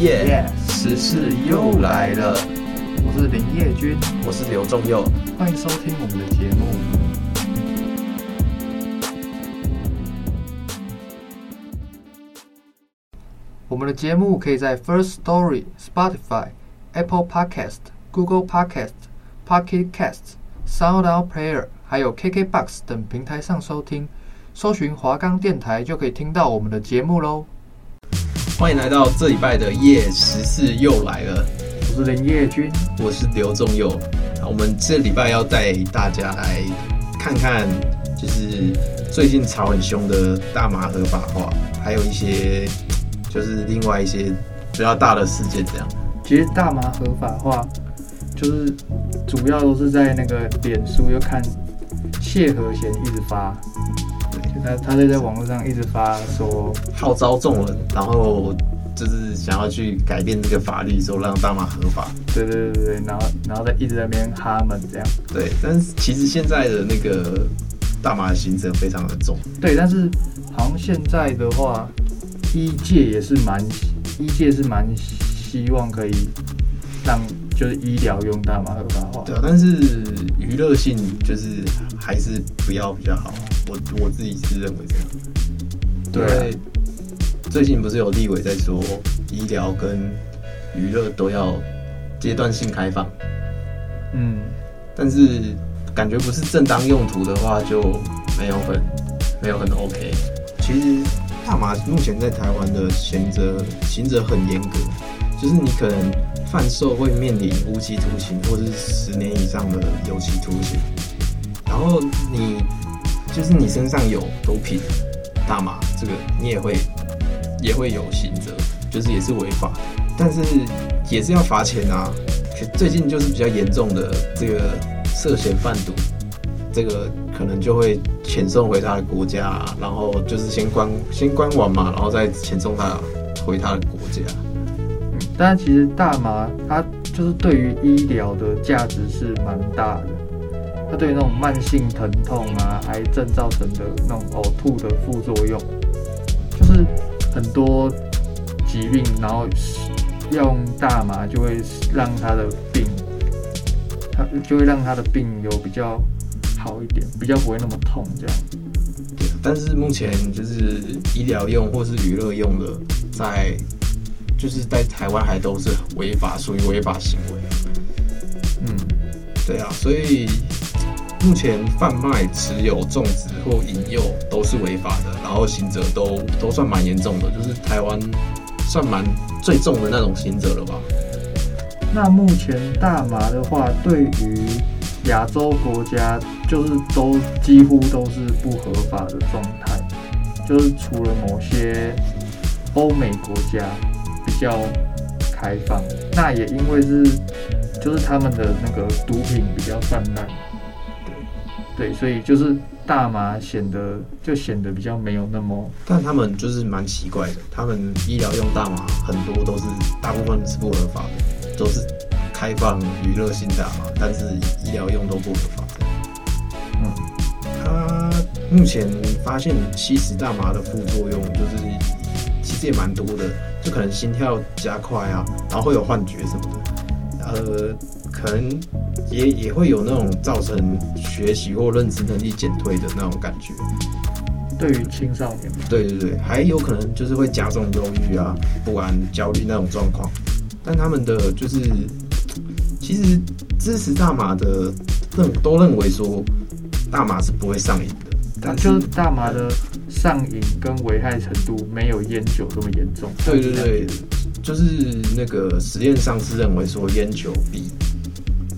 耶，时事又来了。我是林业君，我是刘仲佑，欢迎收听我们的节目。我们的节目可以在 First Story、Spotify、Apple Podcast、Google Podcast、Pocket Casts、SoundOut Player，还有 KKBox 等平台上收听。搜寻华冈电台就可以听到我们的节目喽。欢迎来到这礼拜的夜十四又来了。我是林业军，我是刘仲佑。我们这礼拜要带大家来看看，就是最近吵很凶的大麻合法化，还有一些就是另外一些比较大的事件。这样，其实大麻合法化就是主要都是在那个脸书，又看谢和弦一直发。他他就在网络上一直发说号召众人，然后就是想要去改变这个法律，说让大麻合法。对对对对，然后然后在一直在那边哈们这样。对，但是其实现在的那个大麻的刑责非常的重。对，但是好像现在的话，医界也是蛮医界是蛮希望可以让就是医疗用大麻合法化。对啊，但是娱乐性就是还是不要比较好。我我自己是认为这样，对、啊，最近不是有立委在说医疗跟娱乐都要阶段性开放，嗯，但是感觉不是正当用途的话就没有很没有很 OK。其实大麻目前在台湾的刑责行者很严格，就是你可能贩售会面临无期徒刑或者是十年以上的有期徒刑，然后你。就是你身上有毒品、大麻，这个你也会也会有刑责，就是也是违法，但是也是要罚钱啊。最近就是比较严重的这个涉嫌贩毒，这个可能就会遣送回他的国家，然后就是先关先关完嘛，然后再遣送他回他的国家。嗯，但其实大麻它就是对于医疗的价值是蛮大的。它对于那种慢性疼痛啊、癌症造成的那种呕吐的副作用，就是很多疾病，然后用大麻就会让他的病，他就会让他的病有比较好一点，比较不会那么痛这样。对，但是目前就是医疗用或是娱乐用的，在就是在台湾还都是违法，属于违法行为。嗯，对啊，所以。目前贩卖、持有、种植或引诱都是违法的，然后刑责都都算蛮严重的，就是台湾算蛮最重的那种刑责了吧。那目前大麻的话，对于亚洲国家，就是都几乎都是不合法的状态，就是除了某些欧美国家比较开放，那也因为是就是他们的那个毒品比较泛滥。对，所以就是大麻显得就显得比较没有那么，但他们就是蛮奇怪的，他们医疗用大麻很多都是大部分是不合法的，都是开放娱乐性大麻，但是医疗用都不合法的。嗯，他目前发现吸食大麻的副作用就是其实也蛮多的，就可能心跳加快啊，然后会有幻觉什么的，呃。可能也也会有那种造成学习或认知能力减退的那种感觉。对于青少年，对对对，还有可能就是会加重忧郁啊、不安、焦虑那种状况。但他们的就是，其实支持大麻的认都认为说，大麻是不会上瘾的。但就是大麻的上瘾跟危害程度没有烟酒这么严重。对对对，就是那个实验上是认为说烟酒比。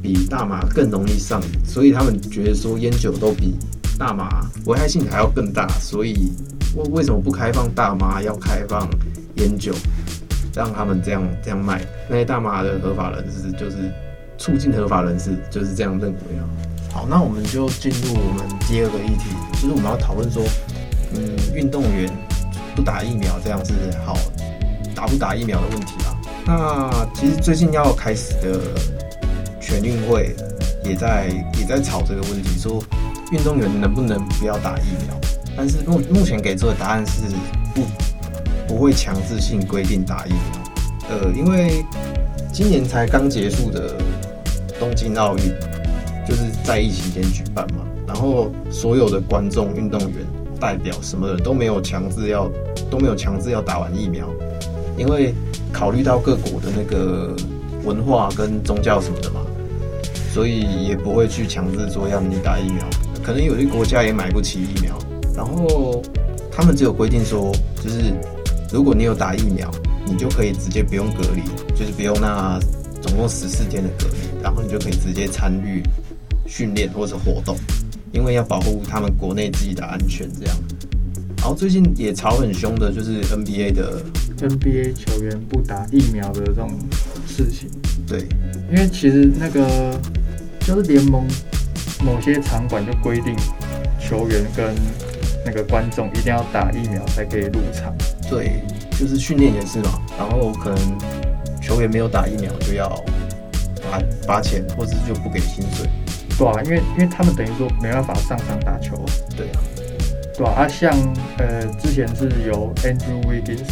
比大麻更容易上瘾，所以他们觉得说烟酒都比大麻危害性还要更大，所以为为什么不开放大麻，要开放烟酒，让他们这样这样卖。那些大麻的合法人士就是促进合法人士就是这样认为啊。好，那我们就进入我们第二个议题，就是我们要讨论说，嗯，运动员不打疫苗这样是好，打不打疫苗的问题啊。那其实最近要开始的全运会也在也在吵这个问题，说运动员能不能不要打疫苗？但是目目前给出的答案是不不会强制性规定打疫苗。呃，因为今年才刚结束的东京奥运，就是在疫情间举办嘛，然后所有的观众、运动员、代表什么的都没有强制要都没有强制要打完疫苗，因为考虑到各国的那个文化跟宗教什么的嘛，所以也不会去强制说要你打疫苗。可能有些国家也买不起疫苗。然后他们只有规定说，就是如果你有打疫苗，你就可以直接不用隔离，就是不用那总共十四天的隔离，然后你就可以直接参与训练或者活动，因为要保护他们国内自己的安全这样。然后最近也吵很凶的，就是 NBA 的 NBA 球员不打疫苗的这种事情。对，因为其实那个就是联盟某些场馆就规定球员跟那个观众一定要打疫苗才可以入场。对，就是训练也是嘛。然后可能球员没有打疫苗就要罚罚钱，或者就不给薪水。对啊，因为因为他们等于说没办法上场打球。对啊，对啊，啊像呃之前是由 Andrew Wiggins，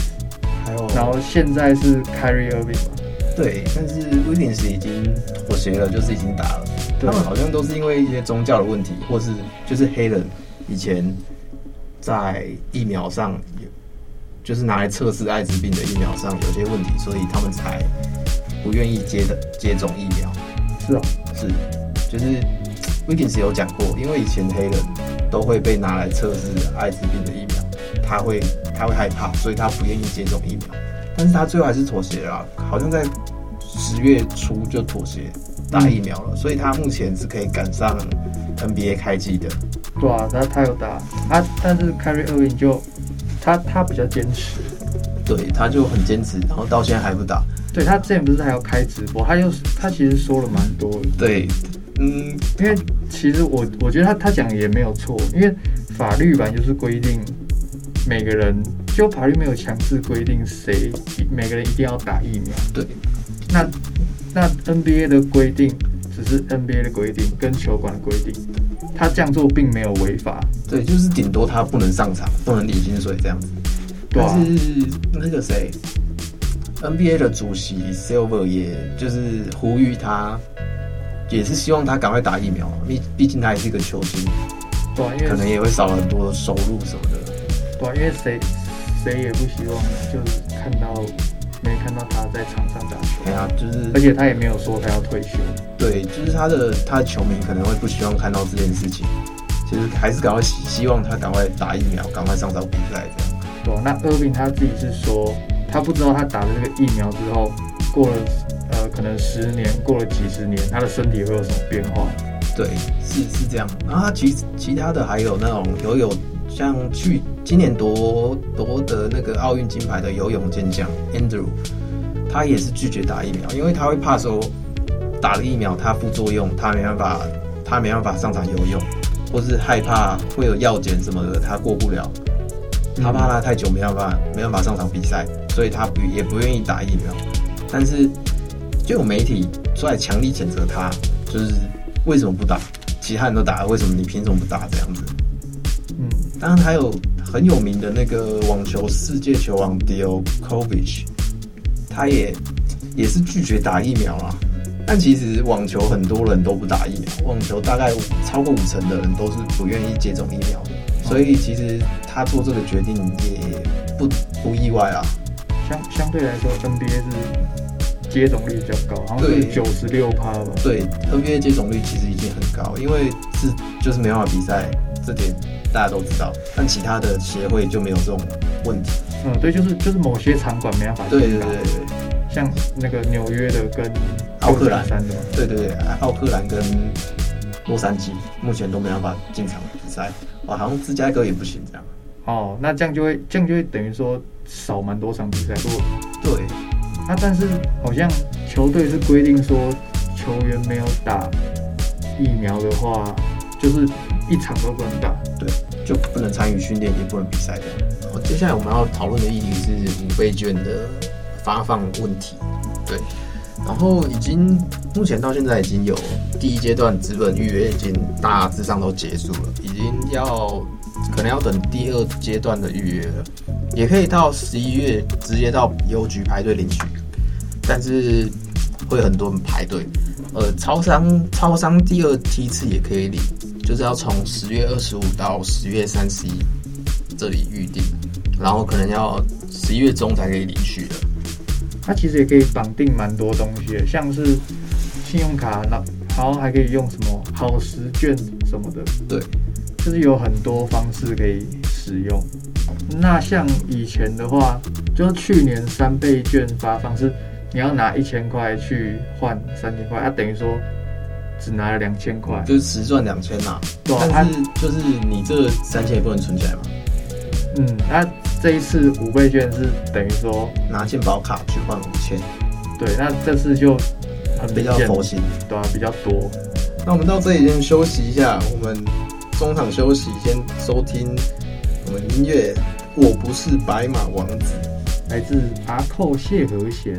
还有然后现在是 Kyrie Irving 嘛。对，但是 Wiggins 已经妥协了，就是已经打了。他们好像都是因为一些宗教的问题，或是就是黑人以前。在疫苗上有，就是拿来测试艾滋病的疫苗上有些问题，所以他们才不愿意接的接种疫苗。是啊，是，就是 Wiggins 有讲过，因为以前黑人都会被拿来测试艾滋病的疫苗，他会他会害怕，所以他不愿意接种疫苗。但是他最后还是妥协了，好像在十月初就妥协打疫苗了，所以他目前是可以赶上 NBA 开季的。对啊，他他有打他，但是 Kyrie Irving 就他他比较坚持，对，他就很坚持，然后到现在还不打。对，他之前不是还要开直播，他又他其实说了蛮多。对，嗯，因为其实我我觉得他他讲也没有错，因为法律吧就是规定每个人，就法律没有强制规定谁每个人一定要打疫苗。对，那那 NBA 的规定只是 NBA 的规定跟球馆的规定。他这样做并没有违法，对，就是顶多他不能上场，不能领薪水这样子。但是那个谁，NBA 的主席 Silver 也就是呼吁他，也是希望他赶快打疫苗，毕毕竟他也是一个球星，对，因为可能也会少了很多收入什么的。对，因为谁谁也不希望就是看到没看到他在场上打球。对啊，就是，而且他也没有说他要退休。对，就是他的他的球迷可能会不希望看到这件事情，其实还是赶快希希望他赶快打疫苗，赶快上场比赛这样。对，那 Irving 他自己是说，他不知道他打了这个疫苗之后，过了呃可能十年，过了几十年，他的身体会有什么变化？对，是是这样。然后他其其他的还有那种有有，像去今年夺夺得那个奥运金牌的游泳健将 Andrew。他也是拒绝打疫苗，因为他会怕说打了疫苗他副作用，他没办法，他没办法上场游泳，或是害怕会有药检什么的，他过不了。他怕他太久没办法，没办法上场比赛，所以他不也不愿意打疫苗。但是就有媒体出来强力谴责他，就是为什么不打？其他人都打了，为什么你凭什么不打？这样子。嗯，当然还有很有名的那个网球世界球王 Djokovic。他也也是拒绝打疫苗啊，但其实网球很多人都不打疫苗，网球大概超过五成的人都是不愿意接种疫苗的，所以其实他做这个决定也不不意外啊。相相对来说，NBA 是接种率比较高，好像是九十六趴吧。对，NBA 接种率其实已经很高，因为是就是没办法比赛，这点大家都知道，但其他的协会就没有这种问题。嗯，对，就是就是某些场馆没办法。对对对对，像那个纽约的跟奥克兰的，对对对，奥克兰跟洛杉矶目前都没办法进场比赛。哇，好像芝加哥也不行这样。哦，那这样就会这样就会等于说少蛮多场比赛。如果对，啊，但是好像球队是规定说，球员没有打疫苗的话，就是一场都不能打，对，就不能参与训练，也不能比赛的。好，接下来我们要讨论的议题是五倍券的发放问题，对。然后已经目前到现在已经有第一阶段资本预约已经大致上都结束了，已经要可能要等第二阶段的预约了，也可以到十一月直接到邮局排队领取，但是会很多人排队。呃，超商超商第二梯次也可以领，就是要从十月二十五到十月三十一这里预定，然后可能要十一月中才可以领取的。它其实也可以绑定蛮多东西的，像是信用卡，那好像还可以用什么好时券什么的。对，就是有很多方式可以使用。那像以前的话，就是去年三倍券发放是你要拿一千块去换三千块，它、啊、等于说只拿了两千块，就是实赚两千呐。对，但是就是你这三千也不能存起来嘛。嗯，那。这一次五倍券是等于说拿健保卡去换五千，对，那这次就很比较佛心，对啊，比较多。那我们到这里先休息一下，我们中场休息，先收听我们音乐。我不是白马王子，来自阿寇谢和弦。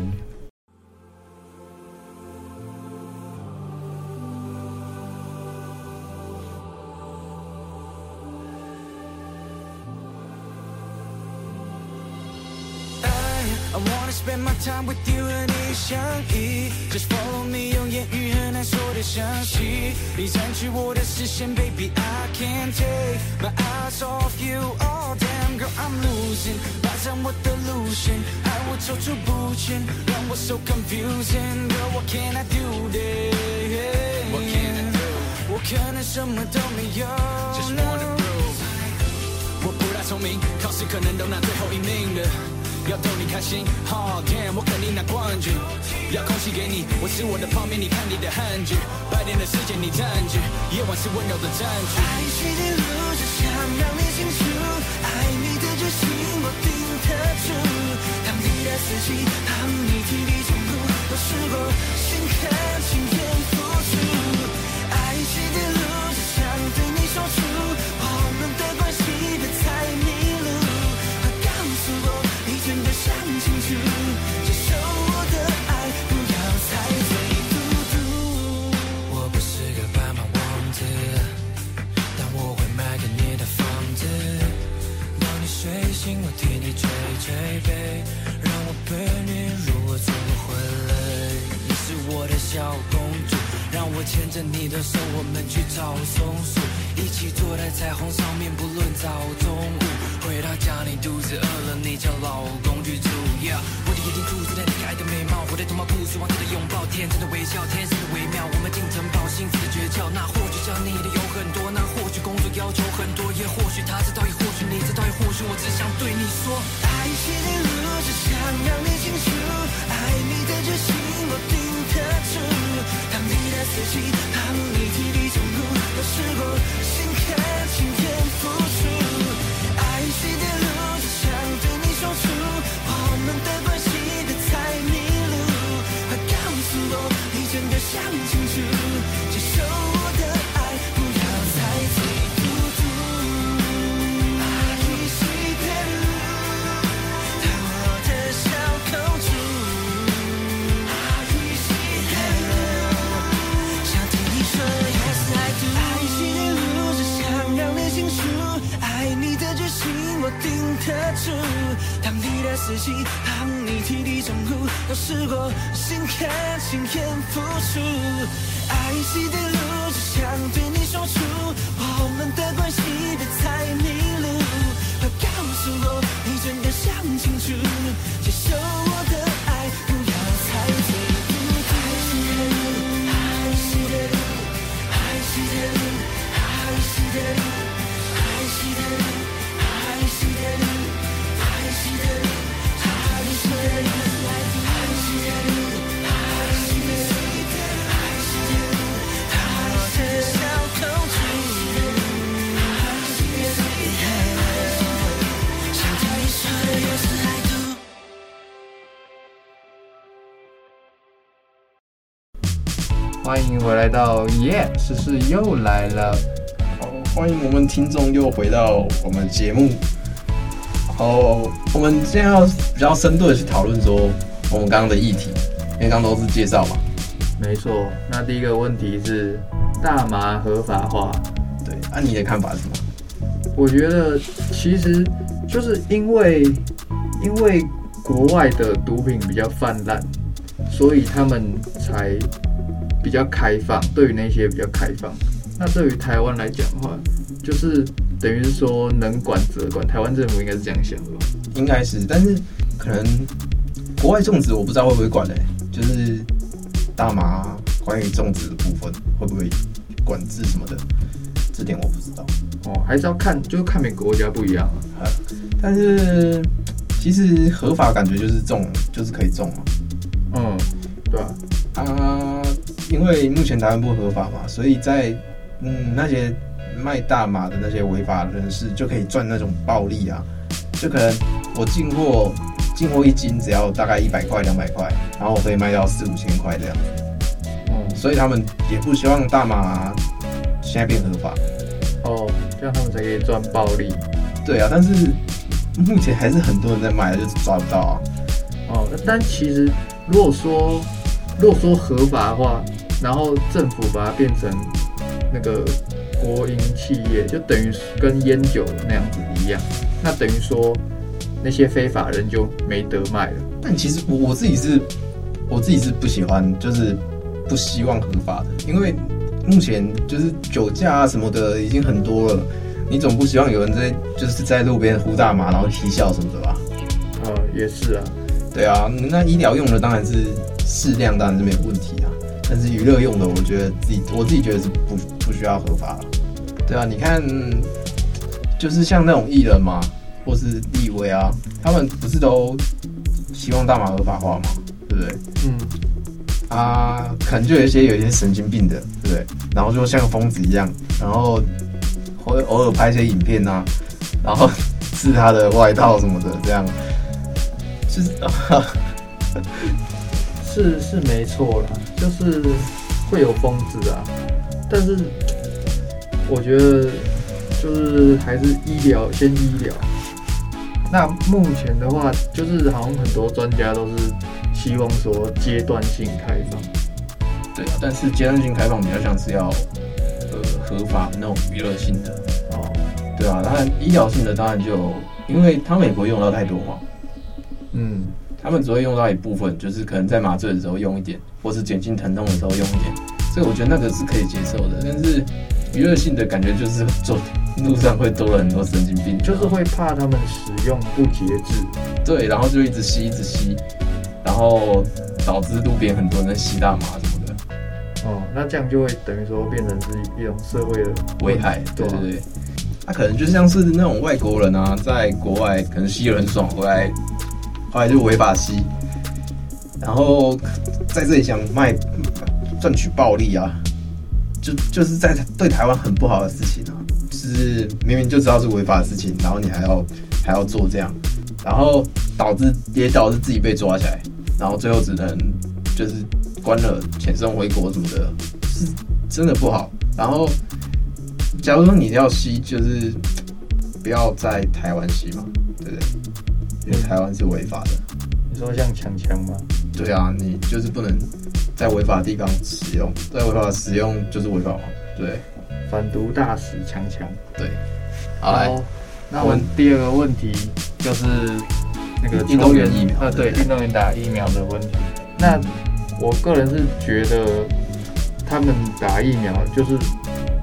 Time with you 和你相依，Just follow me，用言语很难说的详细，你占据我的视线，Baby，I can't take my eyes off you，Oh damn girl，I'm losing，霸占我的路线，害我踌躇不前，让我 so confusing，Girl，what can I do？What can I do？我可能什么都没有，Just wanna prove，我不大聪明，考试可能都拿最后一名的。要逗你开心，Oh damn，我肯定拿冠军。要空气给你，我吃我的泡面，你看你的汉剧。白天的世界你占据，夜晚是温柔的占据。爱情的路只想让你清楚，爱你的决心我顶得住。当你的四季，当你体力充足，都试过心甘情愿付出。爱情的路只想对你说出，让你清楚，爱你的决心我定得住。当你的四季，当你体力充足，都试过心甘情愿付出。来到耶，时事又来了。好，欢迎我们听众又回到我们节目。好，我们现在要比较深度的去讨论说我们刚刚的议题，因为刚刚都是介绍嘛。没错，那第一个问题是大麻合法化。对，那、啊、你的看法是什么？我觉得其实就是因为因为国外的毒品比较泛滥，所以他们才比较开放。对于那些比较开放，那对于台湾来讲的话，就是等于是说能管则管。台湾政府应该是这样想的吧？应该是，但是可能国外种植我不知道会不会管嘞、欸，就是大麻关于种植的部分会不会管制什么的，这点我不知道。哦，还是要看，就是看每个国家不一样啊。但是其实合法感觉就是种，就是可以种嘛。嗯，对啊。啊，因为目前台湾不合法嘛，所以在嗯那些卖大麻的那些违法人士就可以赚那种暴利啊。就可能我进货进货一斤只要大概一百块两百块，然后我可以卖到四五千块这样子。嗯，所以他们也不希望大麻现在变合法。哦。这样他们才可以赚暴利。对啊，但是目前还是很多人在买，就是抓不到啊。哦，但其实如果说如果说合法的话，然后政府把它变成那个国营企业，就等于跟烟酒那样子一样，那等于说那些非法人就没得卖了。但其实我我自己是，我自己是不喜欢，就是不希望合法的，因为。目前就是酒驾啊什么的已经很多了，你总不希望有人在就是在路边呼大麻然后嬉笑什么的吧？呃，也是啊，对啊，那医疗用的当然是适量，当然是没有问题啊。但是娱乐用的，我觉得自己我自己觉得是不不需要合法了。对啊，你看，就是像那种艺人嘛，或是立威啊，他们不是都希望大麻合法化嘛，对不对？嗯。啊，可能就有一些有一些神经病的，对不对？然后就像疯子一样，然后会偶尔拍一些影片啊，然后 试他的外套什么的，这样，就是 是是没错啦，就是会有疯子啊，但是我觉得就是还是医疗先医疗。那目前的话，就是好像很多专家都是。希望说阶段性开放，对啊，但是阶段性开放比较像是要呃合法的那种娱乐性的哦，对啊，当然医疗性的当然就因为他美国用到太多嘛，嗯，他们只会用到一部分，就是可能在麻醉的时候用一点，或是减轻疼痛的时候用一点，所以我觉得那个是可以接受的。但是娱乐性的感觉就是走路上会多了很多神经病，就是会怕他们使用不节制，对，然后就一直吸一直吸。然后导致路边很多人在吸大麻什么的，哦，那这样就会等于说变成是一种社会的危害，对对对。他、啊、可能就像是那种外国人啊，在国外可能吸得很爽，回来后来就违法吸，然后在这里想卖赚取暴利啊，就就是在对台湾很不好的事情啊，是明明就知道是违法的事情，然后你还要还要做这样，然后导致也导致自己被抓起来。然后最后只能就是关了，遣送回国什么的，是真的不好。然后，假如说你要吸，就是不要在台湾吸嘛，对不对？因为台湾是违法的。你说像抢枪吗？对啊，你就是不能在违法的地方使用，在违法的使用就是违法嘛，对。反毒大使强强，对。好，来，那我们第二个问题就是。那个运动员疫苗，呃，对，运动员打疫苗的问题。那我个人是觉得，他们打疫苗就是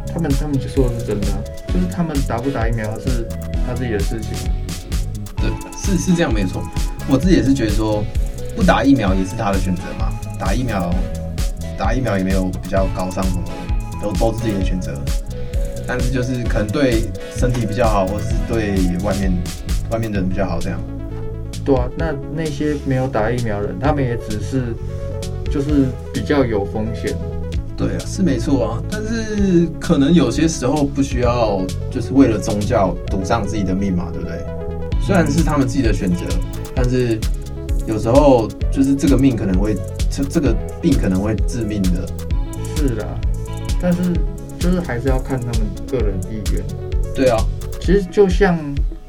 他们他们就说的是真的，就是他们打不打疫苗是他自己的事情。对，是是这样没错。我自己也是觉得说，不打疫苗也是他的选择嘛。打疫苗，打疫苗也没有比较高尚什么的，都都是自己的选择。但是就是可能对身体比较好，或是对外面外面的人比较好这样。对啊，那那些没有打疫苗的人，他们也只是就是比较有风险。对啊，是没错啊，但是可能有些时候不需要，就是为了宗教赌上自己的命嘛，对不对？虽然是他们自己的选择，但是有时候就是这个命可能会这这个病可能会致命的。是的，但是就是还是要看他们个人意愿。对啊，其实就像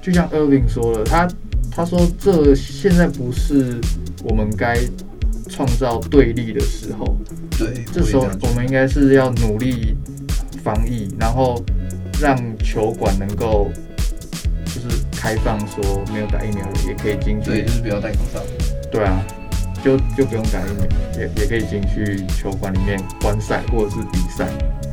就像 Irving 说了，他他说这现在不是我们该创造对立的时候。对，这时候我们应该是要努力防疫，然后让球馆能够就是开放，说没有打疫苗的也可以进去。对，就是不要戴口罩。对啊，就就不用打疫苗，也也可以进去球馆里面观赛或者是比赛。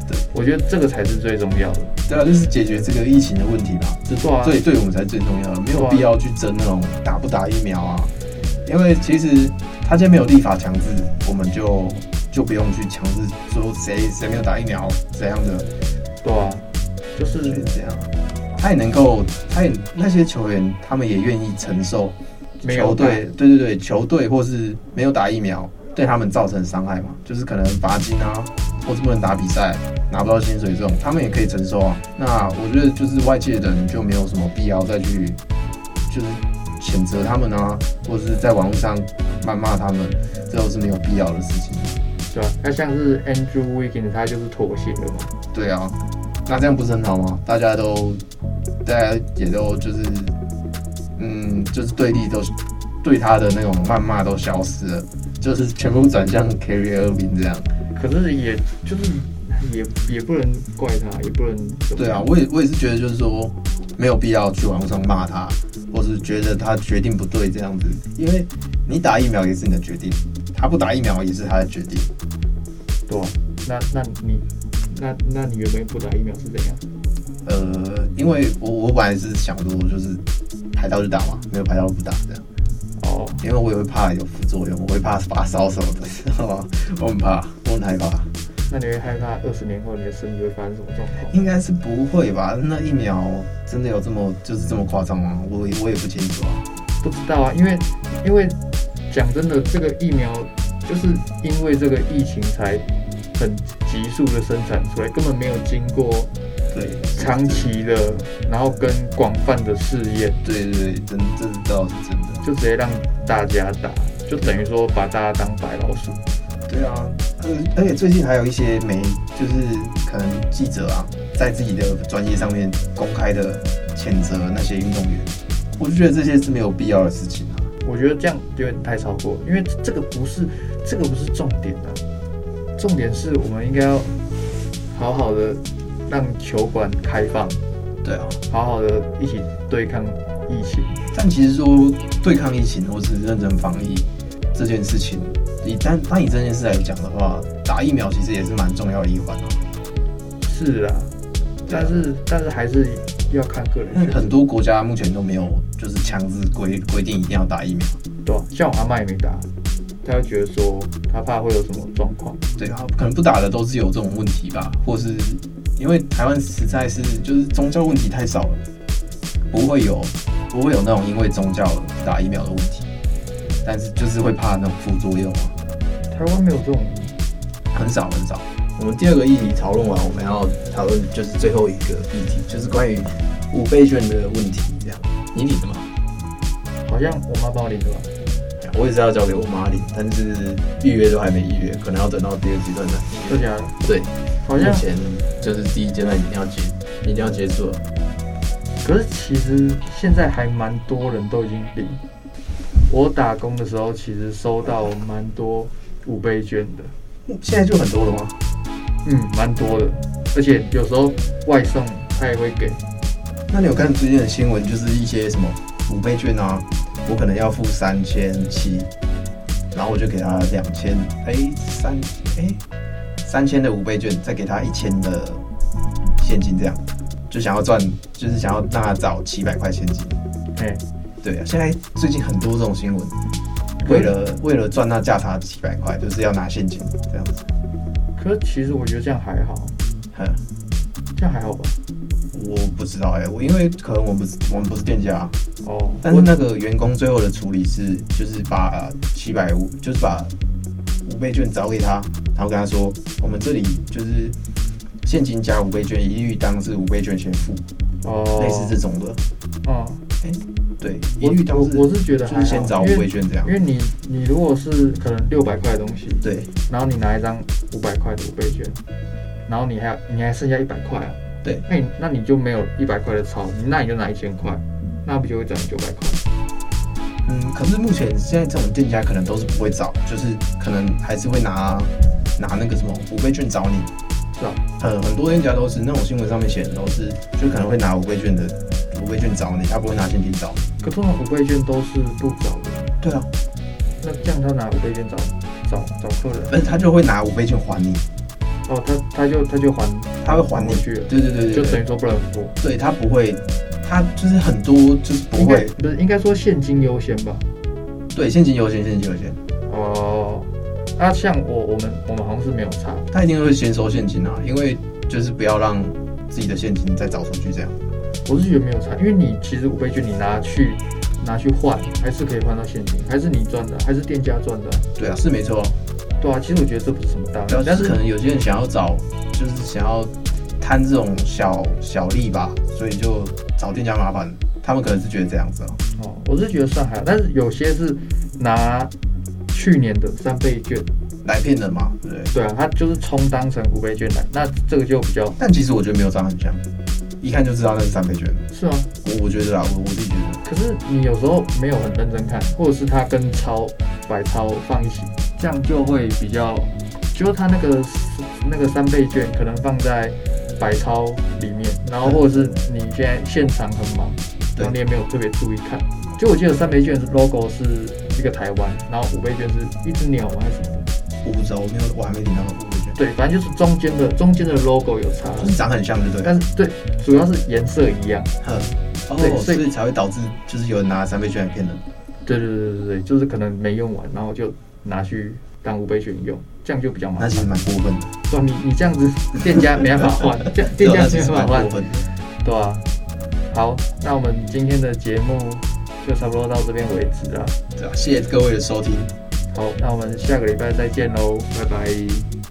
对，我觉得这个才是最重要的。对啊，就是解决这个疫情的问题嘛。对啊，对，对我们才是最重要的，没有必要去争那种打不打疫苗啊。因为其实他现在没有立法强制，我们就。就不用去强制说谁谁没有打疫苗怎样的，对啊，就是这样。他也能够，他也那些球员，他们也愿意承受球队，对对对，球队或是没有打疫苗对他们造成伤害嘛，就是可能罚金啊，或是不能打比赛，拿不到薪水这种，他们也可以承受啊。那我觉得就是外界的人就没有什么必要再去就是谴责他们啊，或者是在网络上谩骂他们，这都是没有必要的事情。对啊，那像是 Andrew Wiggins，他就是妥协了嘛。对啊，那这样不是很好吗？大家都，大家也都就是，嗯，就是对立都对他的那种谩骂都消失了，就是全部转向 Kyrie Irving 这样。可是也就是也也不能怪他，也不能。对啊，我也我也是觉得就是说没有必要去网络上骂他，或是觉得他决定不对这样子，因为你打疫苗也是你的决定。他不打疫苗也是他的决定，对啊，那那你那那你原本不打疫苗是怎样？呃，因为我我本来是想说就是排到就打嘛，没有排到不打这样。哦，因为我也会怕有副作用，我会怕发烧什么的，知道吗？我很怕，我很害怕。那你会害怕二十年后你的身体会发生什么状况？应该是不会吧？那疫苗真的有这么就是这么夸张吗？我我也不清楚啊，不知道啊，因为因为。讲真的，这个疫苗就是因为这个疫情才很急速的生产出来，根本没有经过对长期的，然后跟广泛的试验。对对对，真这是倒是真的，就直接让大家打，就等于说把大家当白老鼠。对啊，而而且最近还有一些媒，就是可能记者啊，在自己的专业上面公开的谴责那些运动员，我就觉得这些是没有必要的事情啊。我觉得这样有点太超过，因为这个不是这个不是重点啊，重点是我们应该要好好的让球馆开放，对啊，好好的一起对抗疫情。但其实说对抗疫情或是认真防疫这件事情，以单单以这件事来讲的话，打疫苗其实也是蛮重要的一环啊。是啊，但是但是还是。要看个人，因为很多国家目前都没有就是强制规规定一定要打疫苗，对啊，像我阿嬷也没打，他会觉得说他怕会有什么状况，对啊，可能不打的都是有这种问题吧，或是因为台湾实在是就是宗教问题太少了，不会有不会有那种因为宗教打疫苗的问题，但是就是会怕那种副作用啊，台湾没有这种，很少很少。我们第二个议题讨论完，我们要讨论就是最后一个议题，就是关于五倍券的问题。这样，你领的吗？好像我妈帮我领的吧。我也是要交给我妈领，但是预约都还没预约，可能要等到第二阶段再。是假的？对，好像目前就是第一阶段一定要结，一定要结束了。可是其实现在还蛮多人都已经领。我打工的时候，其实收到蛮多五倍券的。现在就很多了吗？嗯，蛮多的，而且有时候外送他也会给。那你有看最近的新闻，就是一些什么五倍券啊？我可能要付三千七，然后我就给他两千，哎，三，哎，三千的五倍券，再给他一千的现金，这样就想要赚，就是想要让他找七百块现金。哎，对啊，现在最近很多这种新闻，为了为了赚那价差几百块，就是要拿现金这样子。可是其实我觉得这样还好，哼，这样还好吧？我不知道哎、欸，我因为可能我们不是我们不是店家哦，但是那个员工最后的处理是，就是把七百五，就是把五倍券找给他，然后跟他说，我们这里就是现金加五倍券，一律当是五倍券先付，哦，类似这种的，哦，哎、欸，对，一我律当是我我是觉得就是先找五倍券这样。因为你你如果是可能六百块的东西，对。然后你拿一张五百块的五倍券，然后你还你还剩下一百块啊，对，那你那你就没有一百块的钞，你那你就拿一千块，那不就会赚九百块？嗯，可是目前现在这种店家可能都是不会找，就是可能还是会拿拿那个什么五倍券找你，是吧？呃，很多店家都是那种新闻上面写的都是，就可能会拿五倍券的五倍券找你，他不会拿现金找。可通常五倍券都是不找的，对啊，那这样他拿五倍券找找找客人，而且他就会拿五倍券还你，哦，他他就他就还他会还你回。去了，对对对对对就等于，说不能付。对他不会，他就是很多就是不应该会，不是应该说现金优先吧？对现金优先，现金优先，哦，啊，像我我们我们好像是没有差，他一定会先收现金啊，因为就是不要让自己的现金再找出去这样。我是觉得没有差，因为你其实五倍券你拿去拿去换，还是可以换到现金，还是你赚的，还是店家赚的啊，对啊，是没错。对啊，其实我觉得这不是什么大问题，但是可能有些人想要找，就是想要贪这种小小利吧，所以就找店家麻烦。他们可能是觉得这样子哦、哦，我是觉得算还好，但是有些是拿去年的三倍券，来骗人嘛，对不对？对啊，他就是充当成五倍券来，那这个就比较但其实我觉得没有长很像，一看就知道那是三倍券。是啊？我我觉得啦，我我自己觉得，可是你有时候没有很认真看，或者是他跟钞百超放一起，这样就会比较，就是它那个那个三倍券可能放在百超里面，然后或者是你现在现场很忙，对然后你也没有特别注意看。就我记得三倍券是 logo 是一个台湾，然后五倍券是一只鸟吗还是什么的？我不知道，我没有，我还没听到五倍券，对，反正就是中间的中间的 logo 有差，就是长很像，对不对？但是对，主要是颜色一样。哼，对哦，所所以以才会导致就是有人拿三倍券来骗人。对对对对对，就是可能没用完，然后就拿去当五倍券用，这样就比较麻烦。那其实蛮过分的，对啊，你你这样子，店家没办法换，店家其实办法换，蛮过分的。对啊。好，那我们今天的节目就差不多到这边为止了。对啊，谢谢各位的收听。好，那我们下个礼拜再见喽，拜拜。